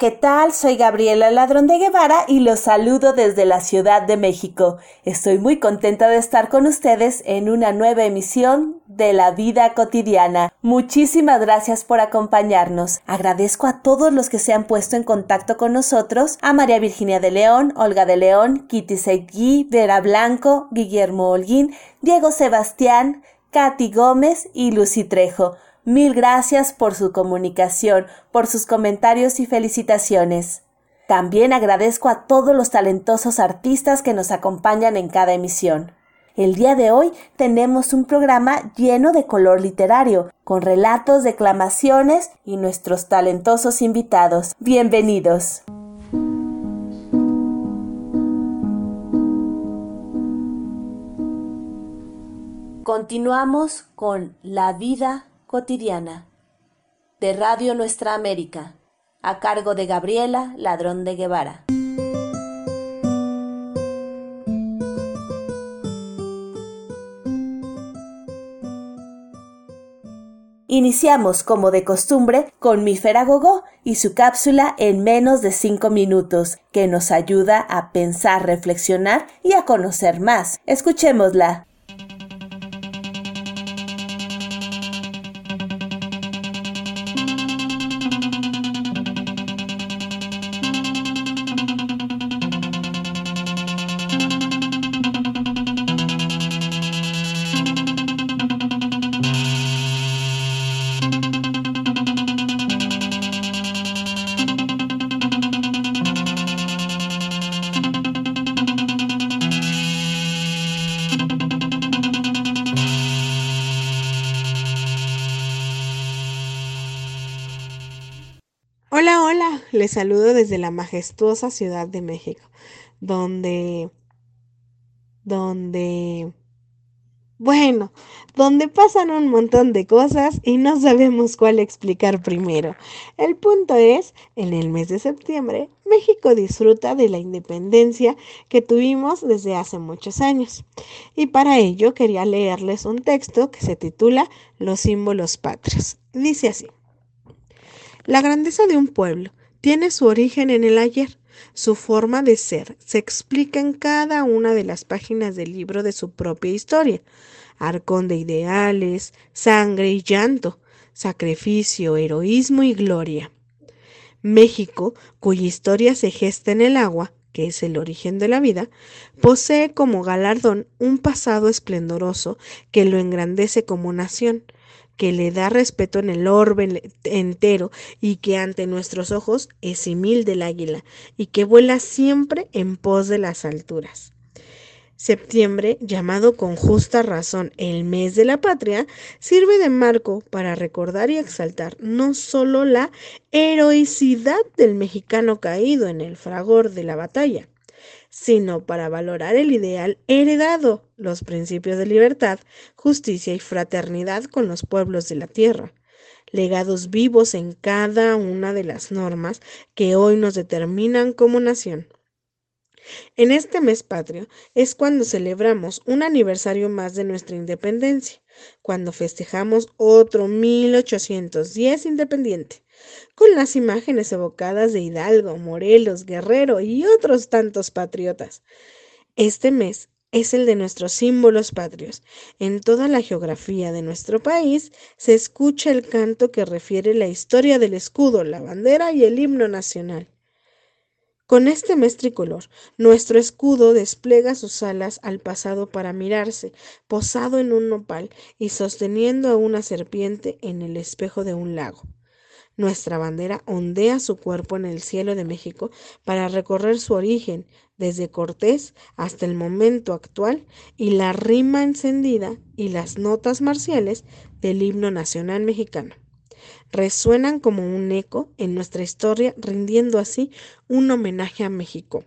¿qué tal? Soy Gabriela Ladrón de Guevara y los saludo desde la Ciudad de México. Estoy muy contenta de estar con ustedes en una nueva emisión de la vida cotidiana. Muchísimas gracias por acompañarnos. Agradezco a todos los que se han puesto en contacto con nosotros, a María Virginia de León, Olga de León, Kitty Seguí, Vera Blanco, Guillermo Holguín, Diego Sebastián, Katy Gómez y Lucy Trejo. Mil gracias por su comunicación, por sus comentarios y felicitaciones. También agradezco a todos los talentosos artistas que nos acompañan en cada emisión. El día de hoy tenemos un programa lleno de color literario, con relatos, declamaciones y nuestros talentosos invitados. Bienvenidos. Continuamos con La vida cotidiana de Radio Nuestra América, a cargo de Gabriela Ladrón de Guevara. Iniciamos, como de costumbre, con mi Feragogó y su cápsula en menos de cinco minutos, que nos ayuda a pensar, reflexionar y a conocer más. Escuchémosla. Saludo desde la majestuosa Ciudad de México, donde, donde, bueno, donde pasan un montón de cosas y no sabemos cuál explicar primero. El punto es, en el mes de septiembre, México disfruta de la independencia que tuvimos desde hace muchos años. Y para ello quería leerles un texto que se titula Los símbolos patrios. Dice así. La grandeza de un pueblo tiene su origen en el ayer. Su forma de ser se explica en cada una de las páginas del libro de su propia historia. Arcón de ideales, sangre y llanto, sacrificio, heroísmo y gloria. México, cuya historia se gesta en el agua, que es el origen de la vida, posee como galardón un pasado esplendoroso que lo engrandece como nación, que le da respeto en el orbe entero y que ante nuestros ojos es simil del águila y que vuela siempre en pos de las alturas. Septiembre, llamado con justa razón el mes de la patria, sirve de marco para recordar y exaltar no solo la heroicidad del mexicano caído en el fragor de la batalla, sino para valorar el ideal heredado, los principios de libertad, justicia y fraternidad con los pueblos de la tierra, legados vivos en cada una de las normas que hoy nos determinan como nación. En este mes patrio es cuando celebramos un aniversario más de nuestra independencia, cuando festejamos otro 1810 independiente, con las imágenes evocadas de Hidalgo, Morelos, Guerrero y otros tantos patriotas. Este mes es el de nuestros símbolos patrios. En toda la geografía de nuestro país se escucha el canto que refiere la historia del escudo, la bandera y el himno nacional. Con este mes tricolor, nuestro escudo despliega sus alas al pasado para mirarse, posado en un nopal y sosteniendo a una serpiente en el espejo de un lago. Nuestra bandera ondea su cuerpo en el cielo de México para recorrer su origen desde Cortés hasta el momento actual y la rima encendida y las notas marciales del himno nacional mexicano. Resuenan como un eco en nuestra historia, rindiendo así un homenaje a México.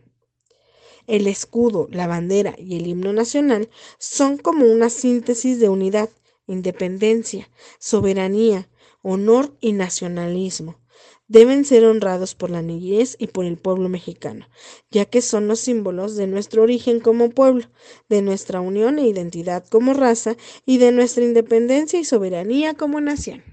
El escudo, la bandera y el himno nacional son como una síntesis de unidad, independencia, soberanía, honor y nacionalismo. Deben ser honrados por la niñez y por el pueblo mexicano, ya que son los símbolos de nuestro origen como pueblo, de nuestra unión e identidad como raza y de nuestra independencia y soberanía como nación.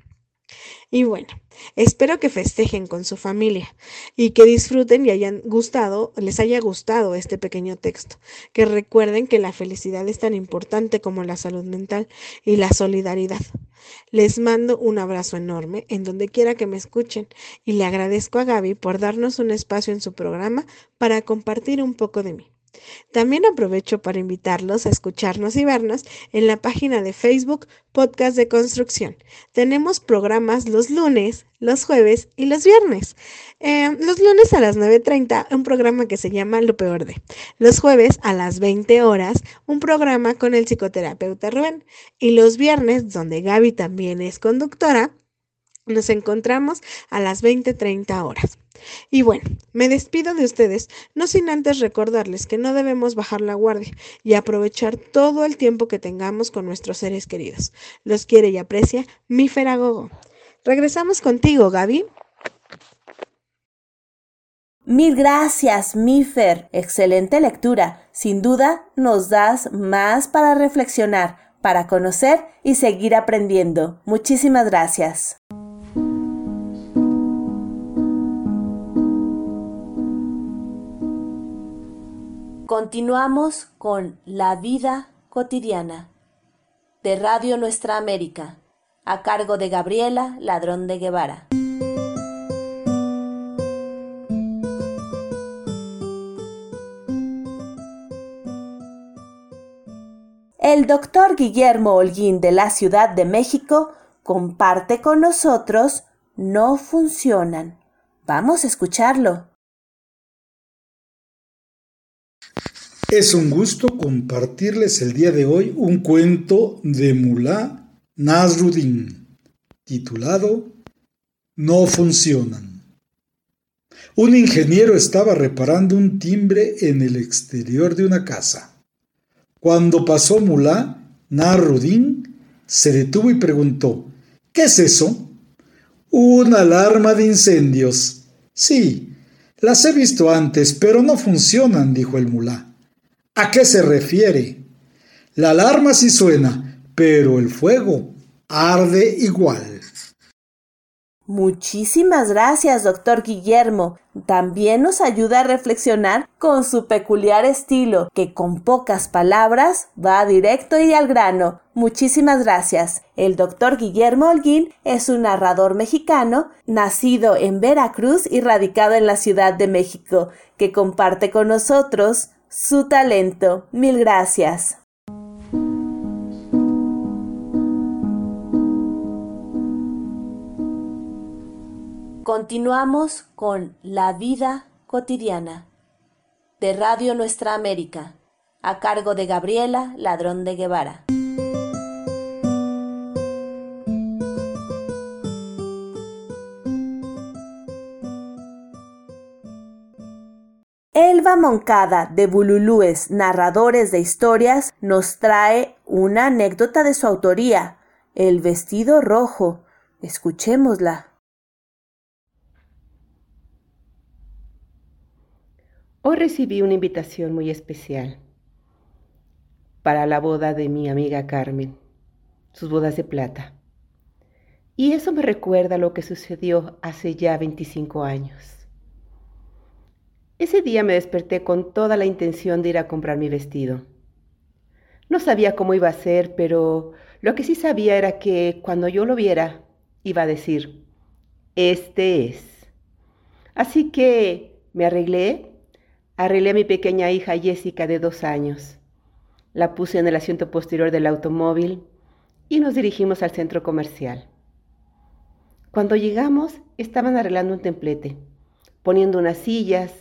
Y bueno, espero que festejen con su familia y que disfruten y hayan gustado, les haya gustado este pequeño texto. Que recuerden que la felicidad es tan importante como la salud mental y la solidaridad. Les mando un abrazo enorme en donde quiera que me escuchen y le agradezco a Gaby por darnos un espacio en su programa para compartir un poco de mí. También aprovecho para invitarlos a escucharnos y vernos en la página de Facebook Podcast de Construcción. Tenemos programas los lunes, los jueves y los viernes. Eh, los lunes a las 9.30, un programa que se llama Lo Peor de. Los jueves a las 20 horas, un programa con el psicoterapeuta Rubén. Y los viernes, donde Gaby también es conductora, nos encontramos a las 20.30 horas. Y bueno, me despido de ustedes, no sin antes recordarles que no debemos bajar la guardia y aprovechar todo el tiempo que tengamos con nuestros seres queridos. Los quiere y aprecia mi Feragogo. Regresamos contigo, Gaby. Mil gracias, Mifer. Excelente lectura. Sin duda, nos das más para reflexionar, para conocer y seguir aprendiendo. Muchísimas gracias. Continuamos con La vida cotidiana de Radio Nuestra América, a cargo de Gabriela Ladrón de Guevara. El doctor Guillermo Holguín de la Ciudad de México comparte con nosotros No funcionan. Vamos a escucharlo. Es un gusto compartirles el día de hoy un cuento de Mulá Nasruddin, titulado No funcionan. Un ingeniero estaba reparando un timbre en el exterior de una casa. Cuando pasó Mulá Nasruddin, se detuvo y preguntó, ¿Qué es eso? Una alarma de incendios. Sí, las he visto antes, pero no funcionan, dijo el mulá. ¿A qué se refiere? La alarma sí suena, pero el fuego arde igual. Muchísimas gracias, doctor Guillermo. También nos ayuda a reflexionar con su peculiar estilo, que con pocas palabras va directo y al grano. Muchísimas gracias. El doctor Guillermo Holguín es un narrador mexicano, nacido en Veracruz y radicado en la Ciudad de México, que comparte con nosotros su talento. Mil gracias. Continuamos con La vida cotidiana de Radio Nuestra América, a cargo de Gabriela Ladrón de Guevara. Elba Moncada de Bululúes, narradores de historias, nos trae una anécdota de su autoría, El vestido rojo. Escuchémosla. Hoy recibí una invitación muy especial para la boda de mi amiga Carmen, sus bodas de plata. Y eso me recuerda lo que sucedió hace ya 25 años. Ese día me desperté con toda la intención de ir a comprar mi vestido. No sabía cómo iba a ser, pero lo que sí sabía era que cuando yo lo viera, iba a decir, este es. Así que me arreglé, arreglé a mi pequeña hija Jessica de dos años. La puse en el asiento posterior del automóvil y nos dirigimos al centro comercial. Cuando llegamos, estaban arreglando un templete, poniendo unas sillas,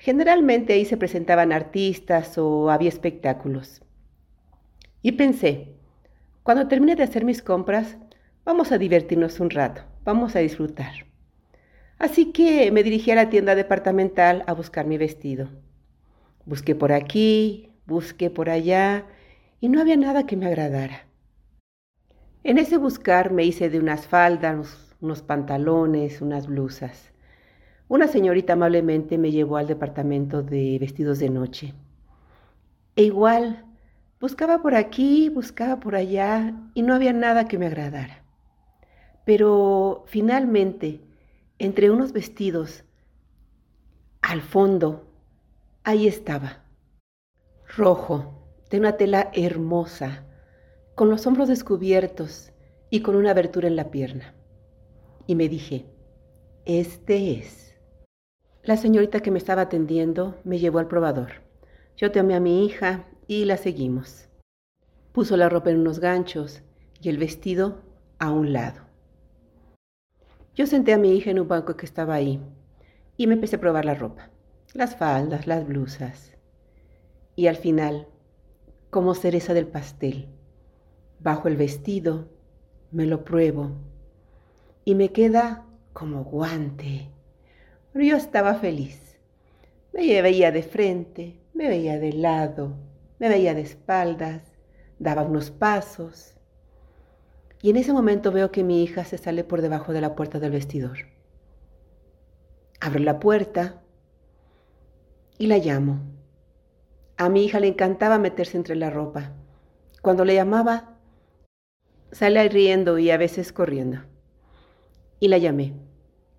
Generalmente ahí se presentaban artistas o había espectáculos. Y pensé, cuando termine de hacer mis compras, vamos a divertirnos un rato, vamos a disfrutar. Así que me dirigí a la tienda departamental a buscar mi vestido. Busqué por aquí, busqué por allá y no había nada que me agradara. En ese buscar me hice de unas faldas, unos pantalones, unas blusas. Una señorita amablemente me llevó al departamento de vestidos de noche. E igual, buscaba por aquí, buscaba por allá y no había nada que me agradara. Pero finalmente, entre unos vestidos, al fondo, ahí estaba, rojo, de una tela hermosa, con los hombros descubiertos y con una abertura en la pierna. Y me dije, este es. La señorita que me estaba atendiendo me llevó al probador. Yo tomé a mi hija y la seguimos. Puso la ropa en unos ganchos y el vestido a un lado. Yo senté a mi hija en un banco que estaba ahí y me empecé a probar la ropa, las faldas, las blusas. Y al final, como cereza del pastel, bajo el vestido, me lo pruebo y me queda como guante. Pero yo estaba feliz. Me veía de frente, me veía de lado, me veía de espaldas, daba unos pasos. Y en ese momento veo que mi hija se sale por debajo de la puerta del vestidor. Abro la puerta y la llamo. A mi hija le encantaba meterse entre la ropa. Cuando le llamaba, sale riendo y a veces corriendo. Y la llamé.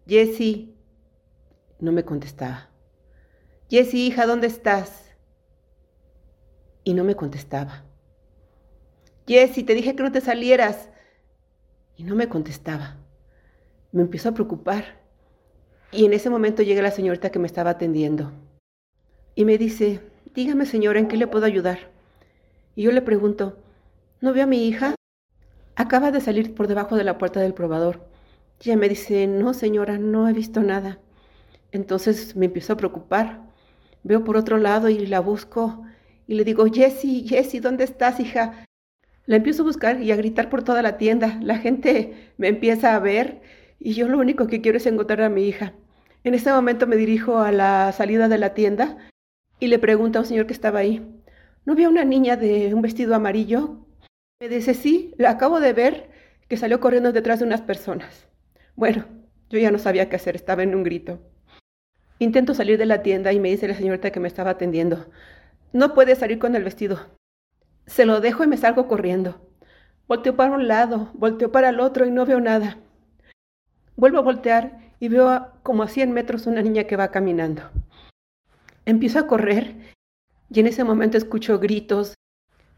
Jessie. No me contestaba. Jessie, hija, ¿dónde estás? Y no me contestaba. Jessie, te dije que no te salieras. Y no me contestaba. Me empezó a preocupar. Y en ese momento llega la señorita que me estaba atendiendo. Y me dice, dígame señora, ¿en qué le puedo ayudar? Y yo le pregunto, ¿no veo a mi hija? Acaba de salir por debajo de la puerta del probador. Y ella me dice, no señora, no he visto nada. Entonces me empiezo a preocupar. Veo por otro lado y la busco y le digo, Jessie, Jessie, ¿dónde estás, hija? La empiezo a buscar y a gritar por toda la tienda. La gente me empieza a ver y yo lo único que quiero es encontrar a mi hija. En ese momento me dirijo a la salida de la tienda y le pregunto a un señor que estaba ahí, ¿no vio una niña de un vestido amarillo? Me dice, sí, la acabo de ver que salió corriendo detrás de unas personas. Bueno, yo ya no sabía qué hacer, estaba en un grito. Intento salir de la tienda y me dice la señorita que me estaba atendiendo, no puede salir con el vestido. Se lo dejo y me salgo corriendo. Volteo para un lado, volteo para el otro y no veo nada. Vuelvo a voltear y veo como a 100 metros una niña que va caminando. Empiezo a correr y en ese momento escucho gritos,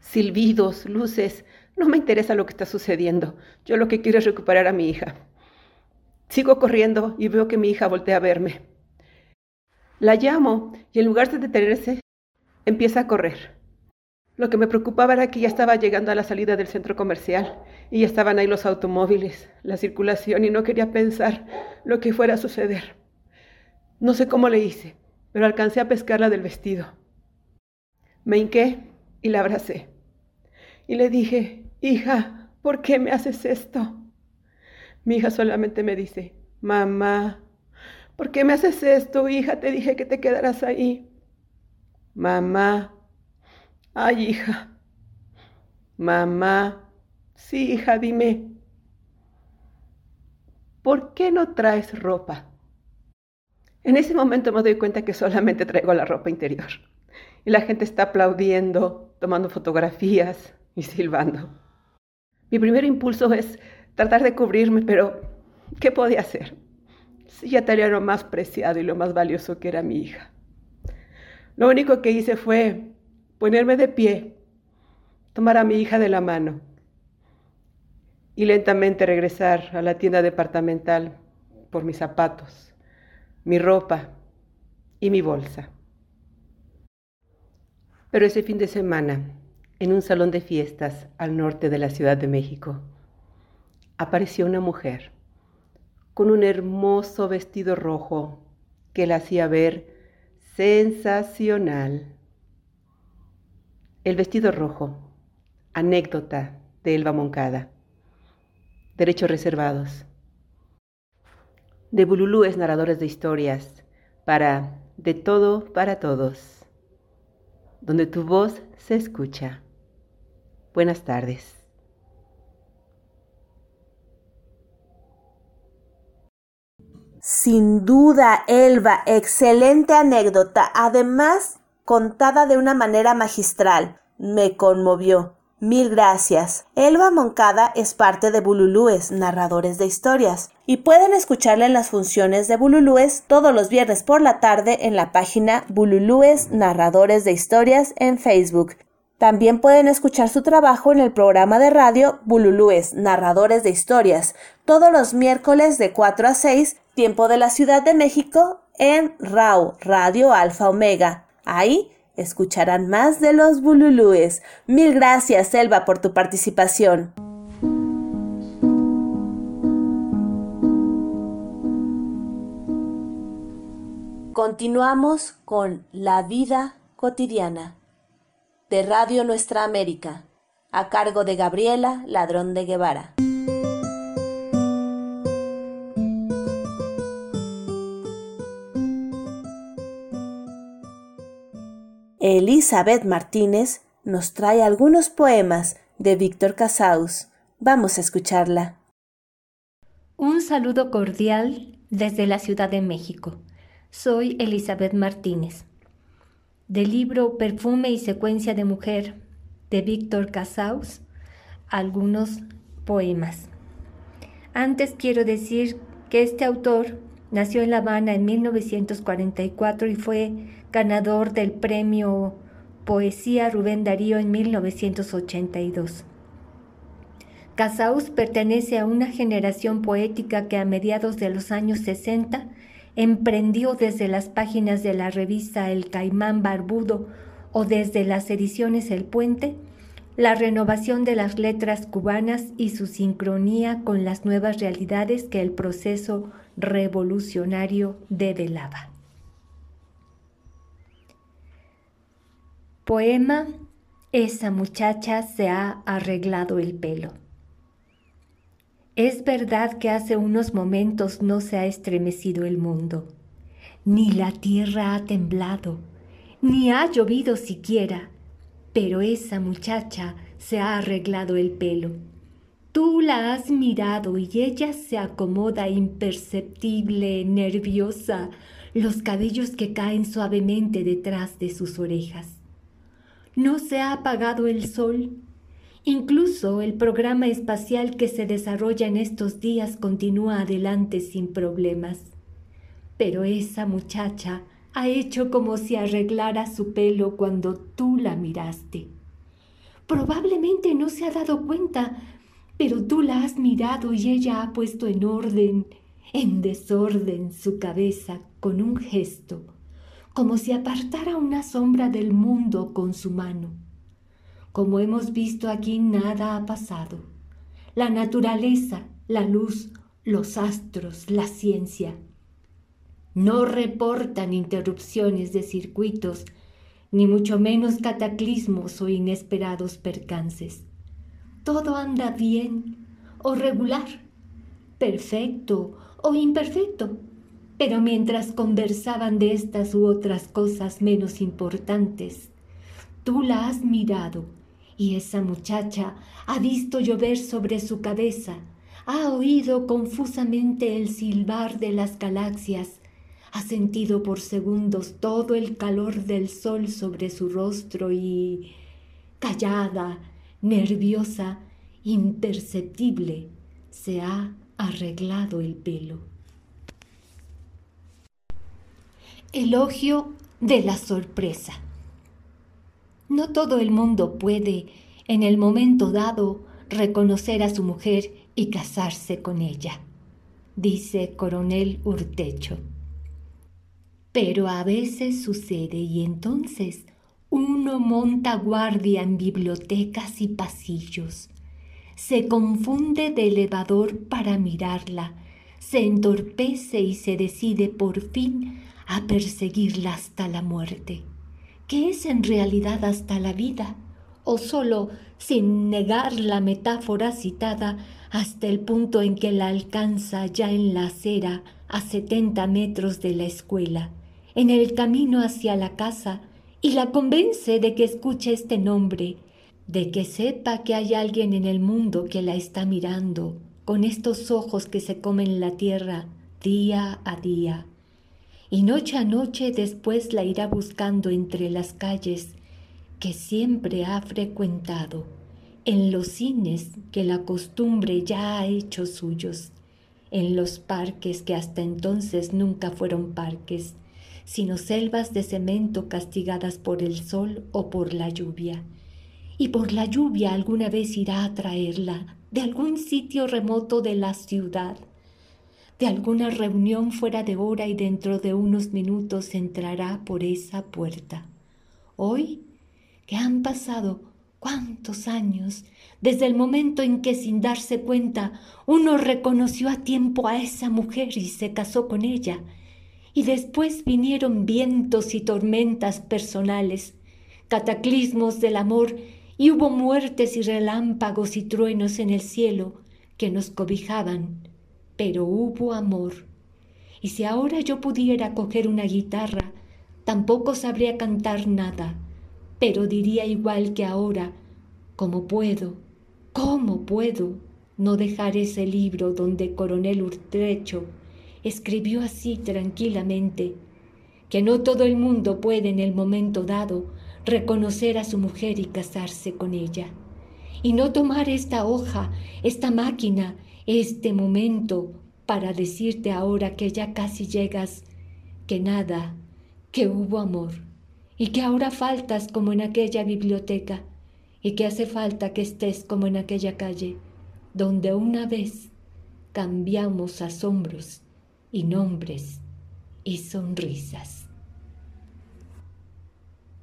silbidos, luces. No me interesa lo que está sucediendo. Yo lo que quiero es recuperar a mi hija. Sigo corriendo y veo que mi hija voltea a verme. La llamo y en lugar de detenerse, empieza a correr. Lo que me preocupaba era que ya estaba llegando a la salida del centro comercial y ya estaban ahí los automóviles, la circulación y no quería pensar lo que fuera a suceder. No sé cómo le hice, pero alcancé a pescarla del vestido. Me hinqué y la abracé. Y le dije, hija, ¿por qué me haces esto? Mi hija solamente me dice, mamá, ¿por qué me haces esto, hija? Te dije que te quedaras ahí. Mamá, ay, hija. Mamá, sí, hija, dime, ¿por qué no traes ropa? En ese momento me doy cuenta que solamente traigo la ropa interior. Y la gente está aplaudiendo, tomando fotografías y silbando. Mi primer impulso es tratar de cubrirme, pero ¿qué podía hacer? Si ya tenía lo más preciado y lo más valioso que era mi hija. Lo único que hice fue ponerme de pie, tomar a mi hija de la mano y lentamente regresar a la tienda departamental por mis zapatos, mi ropa y mi bolsa. Pero ese fin de semana, en un salón de fiestas al norte de la Ciudad de México, apareció una mujer con un hermoso vestido rojo que la hacía ver sensacional. El vestido rojo, anécdota de Elba Moncada. Derechos reservados. De Bululúes narradores de historias para De todo para todos. Donde tu voz se escucha. Buenas tardes. Sin duda, Elba, excelente anécdota, además contada de una manera magistral. Me conmovió. Mil gracias. Elba Moncada es parte de Bululúes, narradores de historias, y pueden escucharla en las funciones de Bululúes todos los viernes por la tarde en la página Bululúes Narradores de Historias en Facebook. También pueden escuchar su trabajo en el programa de radio Bululúes Narradores de Historias, todos los miércoles de 4 a 6, tiempo de la Ciudad de México, en RAU, Radio Alfa Omega. Ahí escucharán más de los bululúes. Mil gracias, Selva, por tu participación. Continuamos con La vida cotidiana de Radio Nuestra América, a cargo de Gabriela Ladrón de Guevara. Elizabeth Martínez nos trae algunos poemas de Víctor Casaus. Vamos a escucharla. Un saludo cordial desde la Ciudad de México. Soy Elizabeth Martínez. Del libro Perfume y Secuencia de Mujer de Víctor Casaus, algunos poemas. Antes quiero decir que este autor nació en La Habana en 1944 y fue ganador del premio Poesía Rubén Darío en 1982. Casaus pertenece a una generación poética que a mediados de los años 60 emprendió desde las páginas de la revista El Caimán Barbudo o desde las ediciones El Puente la renovación de las letras cubanas y su sincronía con las nuevas realidades que el proceso revolucionario develaba. Poema Esa muchacha se ha arreglado el pelo. Es verdad que hace unos momentos no se ha estremecido el mundo, ni la tierra ha temblado, ni ha llovido siquiera, pero esa muchacha se ha arreglado el pelo. Tú la has mirado y ella se acomoda imperceptible, nerviosa, los cabellos que caen suavemente detrás de sus orejas. No se ha apagado el sol. Incluso el programa espacial que se desarrolla en estos días continúa adelante sin problemas. Pero esa muchacha ha hecho como si arreglara su pelo cuando tú la miraste. Probablemente no se ha dado cuenta, pero tú la has mirado y ella ha puesto en orden, en desorden su cabeza con un gesto como si apartara una sombra del mundo con su mano. Como hemos visto aquí, nada ha pasado. La naturaleza, la luz, los astros, la ciencia, no reportan interrupciones de circuitos, ni mucho menos cataclismos o inesperados percances. Todo anda bien o regular, perfecto o imperfecto, pero mientras conversaban de estas u otras cosas menos importantes, tú la has mirado y esa muchacha ha visto llover sobre su cabeza, ha oído confusamente el silbar de las galaxias, ha sentido por segundos todo el calor del sol sobre su rostro y, callada, nerviosa, imperceptible, se ha arreglado el pelo. Elogio de la sorpresa. No todo el mundo puede, en el momento dado, reconocer a su mujer y casarse con ella, dice Coronel Urtecho. Pero a veces sucede y entonces uno monta guardia en bibliotecas y pasillos, se confunde de elevador para mirarla, se entorpece y se decide por fin a perseguirla hasta la muerte, que es en realidad hasta la vida, o solo, sin negar la metáfora citada, hasta el punto en que la alcanza ya en la acera a setenta metros de la escuela, en el camino hacia la casa, y la convence de que escuche este nombre, de que sepa que hay alguien en el mundo que la está mirando, con estos ojos que se comen la tierra día a día. Y noche a noche después la irá buscando entre las calles que siempre ha frecuentado en los cines que la costumbre ya ha hecho suyos, en los parques que hasta entonces nunca fueron parques, sino selvas de cemento castigadas por el sol o por la lluvia. Y por la lluvia alguna vez irá a traerla de algún sitio remoto de la ciudad, de alguna reunión fuera de hora y dentro de unos minutos entrará por esa puerta. Hoy, que han pasado cuántos años desde el momento en que sin darse cuenta uno reconoció a tiempo a esa mujer y se casó con ella, y después vinieron vientos y tormentas personales, cataclismos del amor, y hubo muertes y relámpagos y truenos en el cielo que nos cobijaban, pero hubo amor. Y si ahora yo pudiera coger una guitarra, tampoco sabría cantar nada, pero diría igual que ahora, ¿cómo puedo? ¿Cómo puedo no dejar ese libro donde Coronel Urtrecho escribió así tranquilamente, que no todo el mundo puede en el momento dado reconocer a su mujer y casarse con ella, y no tomar esta hoja, esta máquina, este momento para decirte ahora que ya casi llegas, que nada, que hubo amor, y que ahora faltas como en aquella biblioteca, y que hace falta que estés como en aquella calle, donde una vez cambiamos asombros y nombres y sonrisas.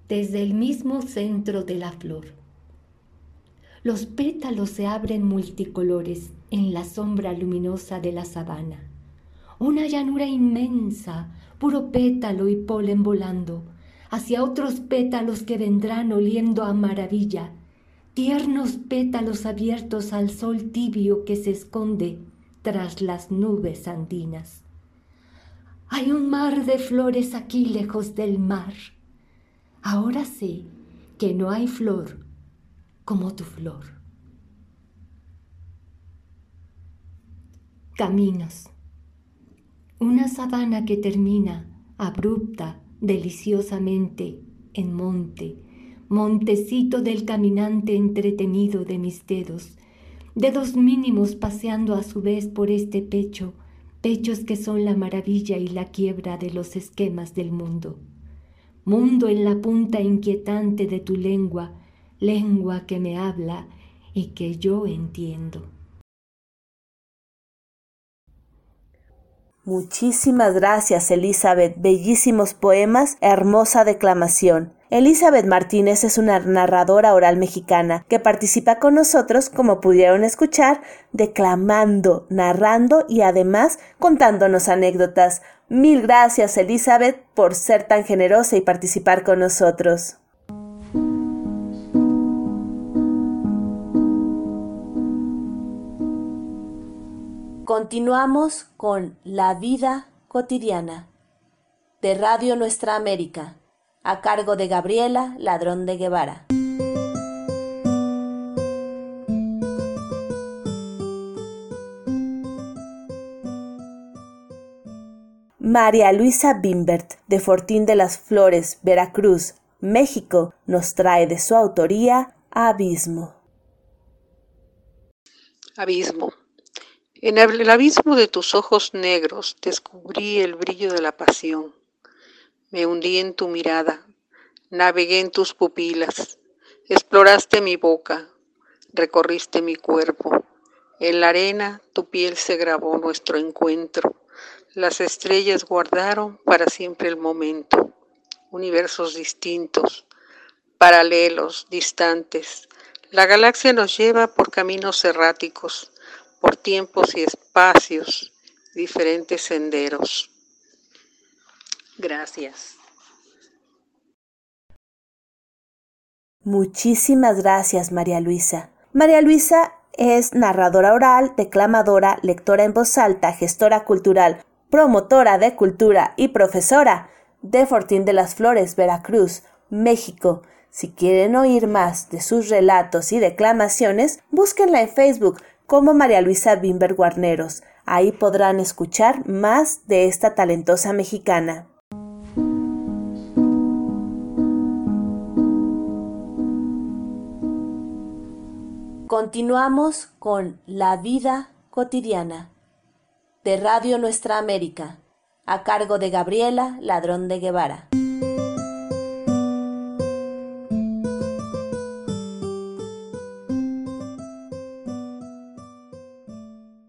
Desde el mismo centro de la flor. Los pétalos se abren multicolores en la sombra luminosa de la sabana. Una llanura inmensa, puro pétalo y polen volando, hacia otros pétalos que vendrán oliendo a maravilla, tiernos pétalos abiertos al sol tibio que se esconde tras las nubes andinas. Hay un mar de flores aquí lejos del mar. Ahora sé que no hay flor como tu flor. Caminos. Una sabana que termina abrupta, deliciosamente, en monte, montecito del caminante entretenido de mis dedos, dedos mínimos paseando a su vez por este pecho pechos que son la maravilla y la quiebra de los esquemas del mundo. Mundo en la punta inquietante de tu lengua, lengua que me habla y que yo entiendo. Muchísimas gracias, Elizabeth. Bellísimos poemas, hermosa declamación. Elizabeth Martínez es una narradora oral mexicana que participa con nosotros, como pudieron escuchar, declamando, narrando y además contándonos anécdotas. Mil gracias, Elizabeth, por ser tan generosa y participar con nosotros. Continuamos con La vida cotidiana de Radio Nuestra América a cargo de Gabriela Ladrón de Guevara. María Luisa Bimbert, de Fortín de las Flores, Veracruz, México, nos trae de su autoría Abismo. Abismo. En el abismo de tus ojos negros descubrí el brillo de la pasión me hundí en tu mirada, navegué en tus pupilas, exploraste mi boca, recorriste mi cuerpo. En la arena tu piel se grabó nuestro encuentro. Las estrellas guardaron para siempre el momento. Universos distintos, paralelos, distantes. La galaxia nos lleva por caminos erráticos, por tiempos y espacios, diferentes senderos. Gracias. Muchísimas gracias, María Luisa. María Luisa es narradora oral, declamadora, lectora en voz alta, gestora cultural, promotora de cultura y profesora de Fortín de las Flores, Veracruz, México. Si quieren oír más de sus relatos y declamaciones, búsquenla en Facebook como María Luisa Bimber Guarneros. Ahí podrán escuchar más de esta talentosa mexicana. Continuamos con La vida cotidiana de Radio Nuestra América, a cargo de Gabriela Ladrón de Guevara.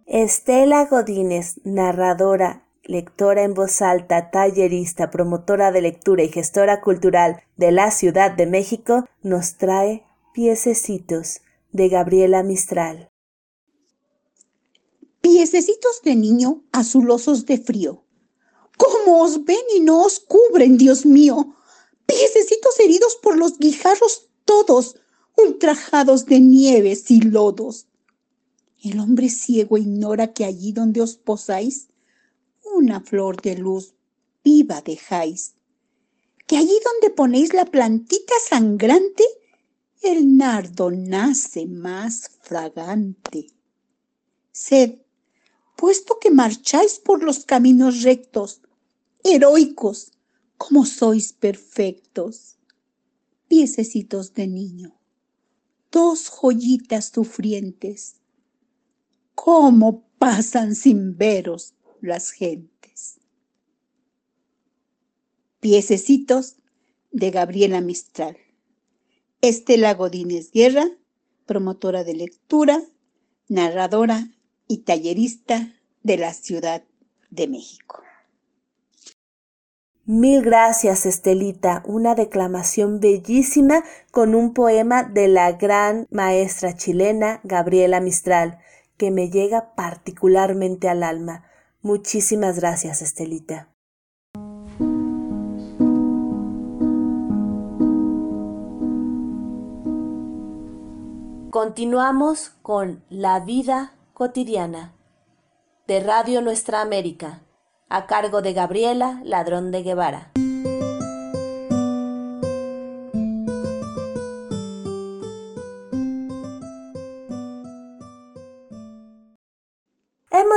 Estela Godínez, narradora, lectora en voz alta, tallerista, promotora de lectura y gestora cultural de la Ciudad de México, nos trae Piececitos de Gabriela Mistral. Piececitos de niño azulosos de frío. ¿Cómo os ven y no os cubren, Dios mío? Piececitos heridos por los guijarros todos, ultrajados de nieves y lodos. El hombre ciego ignora que allí donde os posáis, una flor de luz viva dejáis. Que allí donde ponéis la plantita sangrante, el nardo nace más fragante. Sed, puesto que marcháis por los caminos rectos, heroicos, como sois perfectos, piececitos de niño, dos joyitas sufrientes, cómo pasan sin veros las gentes. Piececitos de Gabriela Mistral. Estela Godínez Guerra, promotora de lectura, narradora y tallerista de la Ciudad de México. Mil gracias, Estelita. Una declamación bellísima con un poema de la gran maestra chilena Gabriela Mistral, que me llega particularmente al alma. Muchísimas gracias, Estelita. Continuamos con La vida cotidiana de Radio Nuestra América, a cargo de Gabriela Ladrón de Guevara.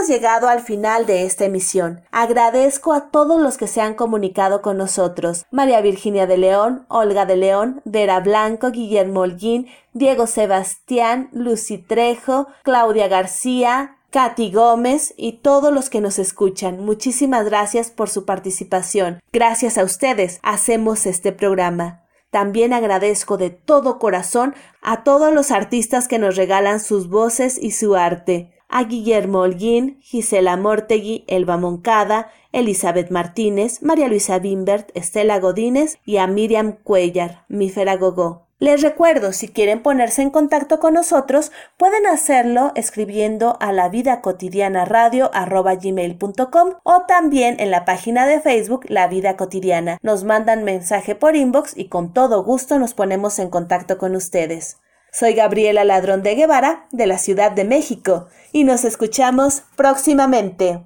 Llegado al final de esta emisión. Agradezco a todos los que se han comunicado con nosotros. María Virginia de León, Olga de León, Vera Blanco, Guillermo Holguín, Diego Sebastián, Lucy Trejo, Claudia García, Katy Gómez y todos los que nos escuchan. Muchísimas gracias por su participación. Gracias a ustedes hacemos este programa. También agradezco de todo corazón a todos los artistas que nos regalan sus voces y su arte a Guillermo Holguín, Gisela Mortegui, Elba Moncada, Elizabeth Martínez, María Luisa Bimbert, Estela Godínez y a Miriam Cuellar, Mífera Gogó. Les recuerdo, si quieren ponerse en contacto con nosotros, pueden hacerlo escribiendo a la vida cotidiana radio gmail.com o también en la página de Facebook La Vida Cotidiana. Nos mandan mensaje por inbox y con todo gusto nos ponemos en contacto con ustedes. Soy Gabriela Ladrón de Guevara, de la Ciudad de México, y nos escuchamos próximamente.